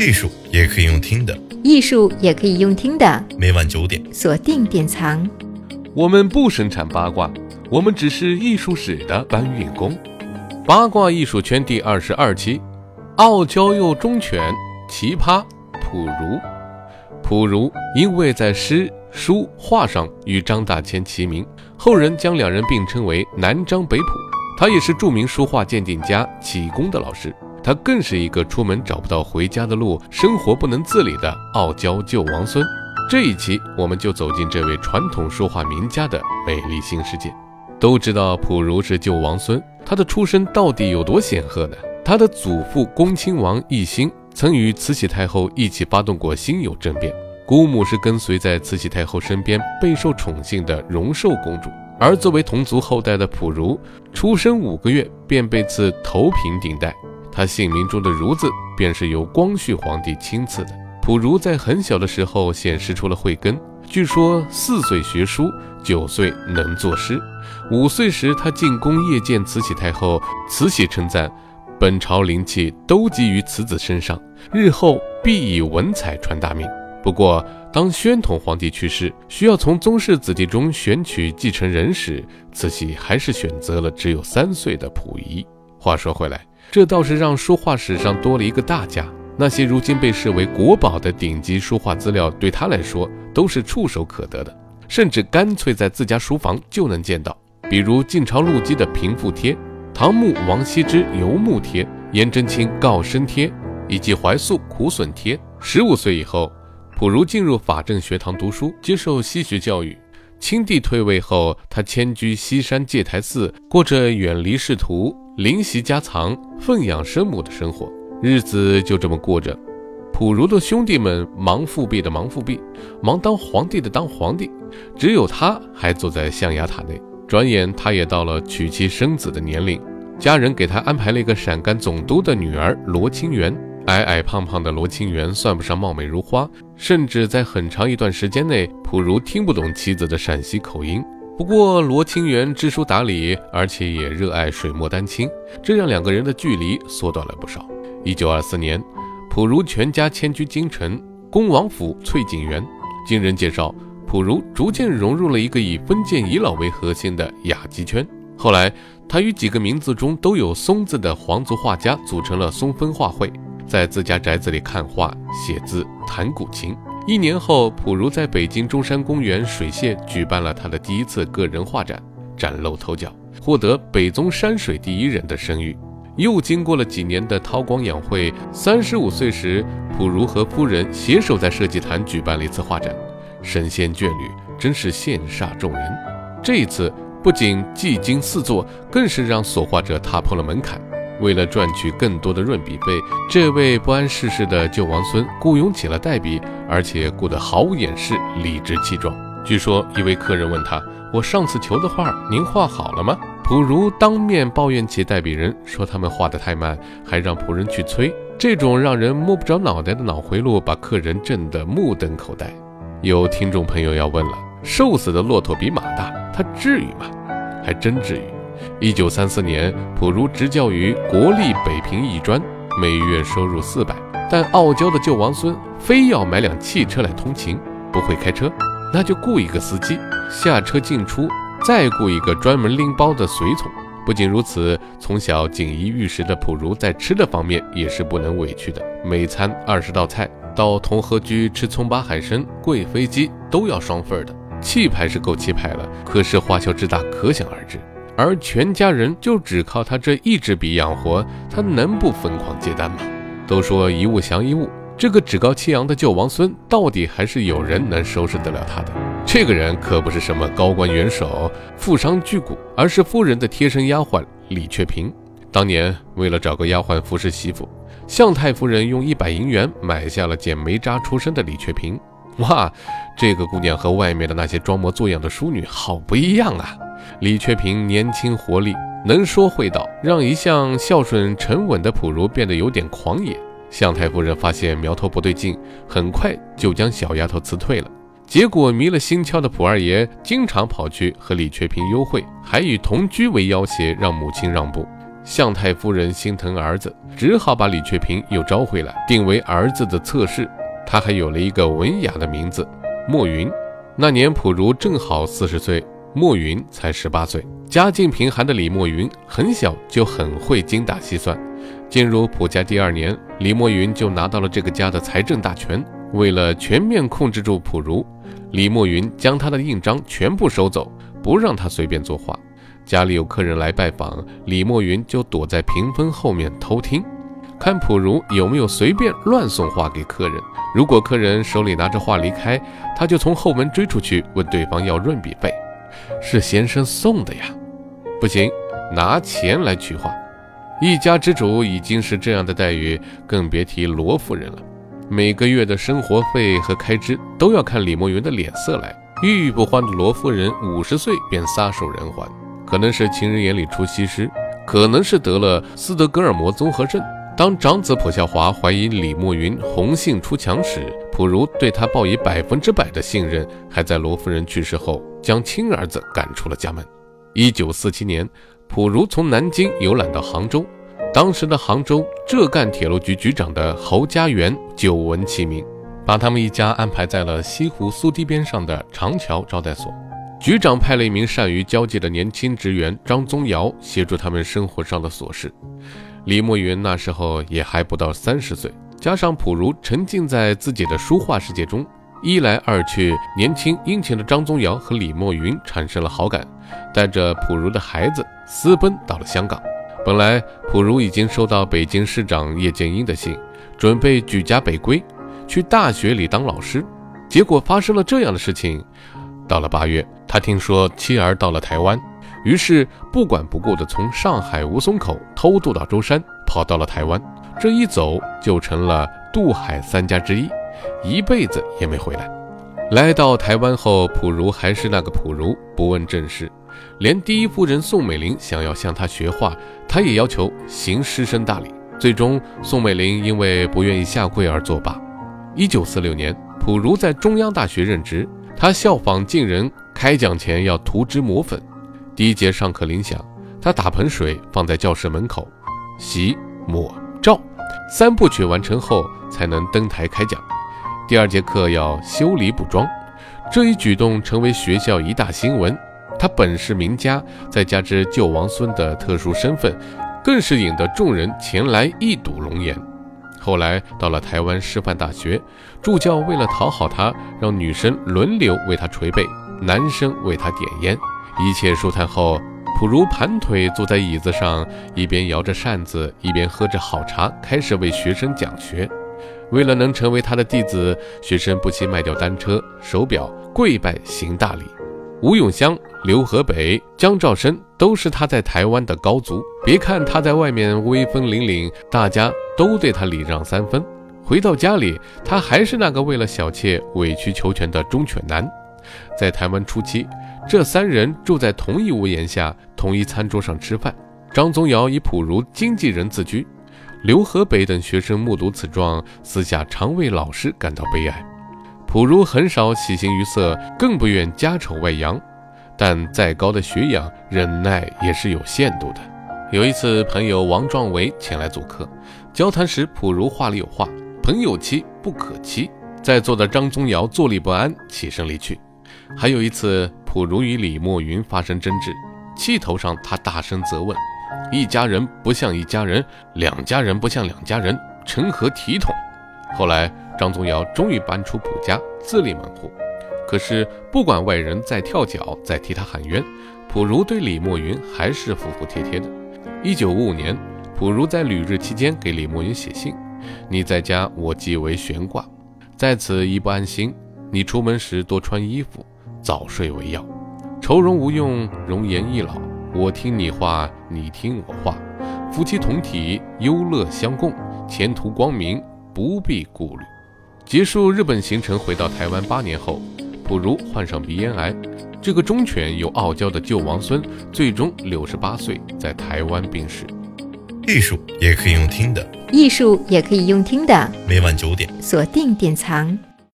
艺术也可以用听的，艺术也可以用听的。每晚九点，锁定典藏。我们不生产八卦，我们只是艺术史的搬运工。八卦艺术圈第二十二期，傲娇又忠犬，奇葩普如。普如因为在诗、书、画上与张大千齐名，后人将两人并称为南张北普。他也是著名书画鉴定家启功的老师。他更是一个出门找不到回家的路，生活不能自理的傲娇旧王孙。这一期我们就走进这位传统书画名家的美丽新世界。都知道溥如是旧王孙，他的出身到底有多显赫呢？他的祖父恭亲王奕欣曾与慈禧太后一起发动过辛酉政变，姑母是跟随在慈禧太后身边备受宠幸的荣寿公主。而作为同族后代的溥如，出生五个月便被赐头平顶戴。他姓名中的“如”字，便是由光绪皇帝亲赐的。溥儒在很小的时候显示出了慧根，据说四岁学书，九岁能作诗，五岁时他进宫谒见慈禧太后，慈禧称赞：“本朝灵气都集于此子身上，日后必以文采传大名。”不过，当宣统皇帝去世，需要从宗室子弟中选取继承人时，慈禧还是选择了只有三岁的溥仪。话说回来。这倒是让书画史上多了一个大家。那些如今被视为国宝的顶级书画资料，对他来说都是触手可得的，甚至干脆在自家书房就能见到。比如晋朝陆机的平复帖、唐墓王羲之游牧帖、颜真卿告身帖，以及怀素苦笋帖。十五岁以后，溥如进入法政学堂读书，接受西学教育。清帝退位后，他迁居西山戒台寺，过着远离仕途。灵习家藏、奉养生母的生活，日子就这么过着。溥如的兄弟们忙复辟的忙复辟，忙当皇帝的当皇帝，只有他还坐在象牙塔内。转眼他也到了娶妻生子的年龄，家人给他安排了一个陕甘总督的女儿罗清源。矮矮胖胖的罗清源算不上貌美如花，甚至在很长一段时间内，溥如听不懂妻子的陕西口音。不过罗清源知书达理，而且也热爱水墨丹青，这让两个人的距离缩短了不少。一九二四年，溥如全家迁居京城恭王府翠景园。经人介绍，溥如逐渐融入了一个以封建遗老为核心的雅集圈。后来，他与几个名字中都有“松”字的皇族画家组成了松风画会，在自家宅子里看画、写字、弹古琴。一年后，溥如在北京中山公园水榭举办了他的第一次个人画展，崭露头角，获得北宗山水第一人的声誉。又经过了几年的韬光养晦，三十五岁时，溥如和夫人携手在设计坛举办了一次画展，神仙眷侣，真是羡煞众人。这一次不仅技惊四座，更是让所画者踏破了门槛。为了赚取更多的润笔费，这位不谙世事的旧王孙雇佣起了代笔，而且雇得毫无掩饰，理直气壮。据说一位客人问他：“我上次求的画，您画好了吗？”溥如当面抱怨起代笔人，说他们画得太慢，还让仆人去催。这种让人摸不着脑袋的脑回路，把客人震得目瞪口呆。有听众朋友要问了：瘦死的骆驼比马大，他至于吗？还真至于。一九三四年，溥如执教于国立北平艺专，每月收入四百。但傲娇的旧王孙非要买辆汽车来通勤，不会开车，那就雇一个司机，下车进出，再雇一个专门拎包的随从。不仅如此，从小锦衣玉食的溥如在吃的方面也是不能委屈的，每餐二十道菜，到同和居吃葱巴海参、贵妃鸡都要双份的，气派是够气派了，可是花销之大，可想而知。而全家人就只靠他这一支笔养活，他能不疯狂接单吗？都说一物降一物，这个趾高气扬的旧王孙，到底还是有人能收拾得了他的。这个人可不是什么高官元首、富商巨贾，而是夫人的贴身丫鬟李雀萍。当年为了找个丫鬟服侍媳妇，向太夫人用一百银元买下了捡煤渣出身的李雀萍。哇，这个姑娘和外面的那些装模作样的淑女好不一样啊！李雀萍年轻活力，能说会道，让一向孝顺沉稳的普如变得有点狂野。向太夫人发现苗头不对劲，很快就将小丫头辞退了。结果迷了心窍的普二爷经常跑去和李雀萍幽会，还以同居为要挟让母亲让步。向太夫人心疼儿子，只好把李雀平又招回来，定为儿子的侧室。他还有了一个文雅的名字莫云。那年普如正好四十岁，莫云才十八岁。家境贫寒的李莫云很小就很会精打细算。进入普家第二年，李莫云就拿到了这个家的财政大权。为了全面控制住普如，李莫云将他的印章全部收走，不让他随便作画。家里有客人来拜访，李莫云就躲在屏风后面偷听，看普如有没有随便乱送画给客人。如果客人手里拿着画离开，他就从后门追出去问对方要润笔费。是先生送的呀？不行，拿钱来取画。一家之主已经是这样的待遇，更别提罗夫人了。每个月的生活费和开支都要看李莫云的脸色来。郁郁不欢的罗夫人五十岁便撒手人寰。可能是情人眼里出西施，可能是得了斯德哥尔摩综合症。当长子蒲孝华怀疑李慕云红杏出墙时，普如对他报以百分之百的信任，还在罗夫人去世后将亲儿子赶出了家门。一九四七年，普如从南京游览到杭州，当时的杭州浙赣铁路局局长的侯家园久闻其名，把他们一家安排在了西湖苏堤边上的长桥招待所。局长派了一名善于交际的年轻职员张宗尧协助他们生活上的琐事。李墨云那时候也还不到三十岁，加上普如沉浸在自己的书画世界中，一来二去，年轻殷勤的张宗尧和李墨云产生了好感，带着普如的孩子私奔到了香港。本来普如已经收到北京市长叶剑英的信，准备举家北归，去大学里当老师，结果发生了这样的事情。到了八月，他听说妻儿到了台湾，于是不管不顾地从上海吴淞口偷渡到舟山，跑到了台湾。这一走就成了渡海三家之一，一辈子也没回来。来到台湾后，普如还是那个普如，不问政事，连第一夫人宋美龄想要向他学画，他也要求行师生大礼。最终，宋美龄因为不愿意下跪而作罢。一九四六年，普如在中央大学任职。他效仿晋人，开讲前要涂脂抹粉。第一节上课铃响，他打盆水放在教室门口，洗、抹、照，三部曲完成后才能登台开讲。第二节课要修理补妆，这一举动成为学校一大新闻。他本是名家，再加之救王孙的特殊身份，更是引得众人前来一睹龙颜。后来到了台湾师范大学，助教为了讨好他，让女生轮流为他捶背，男生为他点烟。一切舒坦后，普如盘腿坐在椅子上，一边摇着扇子，一边喝着好茶，开始为学生讲学。为了能成为他的弟子，学生不惜卖掉单车、手表，跪拜行大礼。吴永湘、刘和北、江兆生都是他在台湾的高足。别看他在外面威风凛凛，大家。都对他礼让三分。回到家里，他还是那个为了小妾委曲求全的忠犬男。在台湾初期，这三人住在同一屋檐下，同一餐桌上吃饭。张宗尧以普如经纪人自居，刘和北等学生目睹此状，私下常为老师感到悲哀。普如很少喜形于色，更不愿家丑外扬，但再高的学养，忍耐也是有限度的。有一次，朋友王壮维前来做客。交谈时，普如话里有话：“朋友妻不可欺。”在座的张宗尧坐立不安，起身离去。还有一次，普如与李墨云发生争执，气头上，他大声责问：“一家人不像一家人，两家人不像两家人，成何体统？”后来，张宗尧终于搬出普家，自立门户。可是，不管外人再跳脚，再替他喊冤，普如对李墨云还是服服帖帖的。一九五五年。普如在旅日期间给李墨云写信：“你在家，我即为悬挂，在此一不安心。你出门时多穿衣服，早睡为要。愁容无用，容颜易老。我听你话，你听我话，夫妻同体，忧乐相共，前途光明，不必顾虑。”结束日本行程，回到台湾八年后，普如患上鼻咽癌。这个忠犬又傲娇的旧王孙，最终六十八岁在台湾病逝。艺术也可以用听的，艺术也可以用听的。每晚九点，锁定典藏。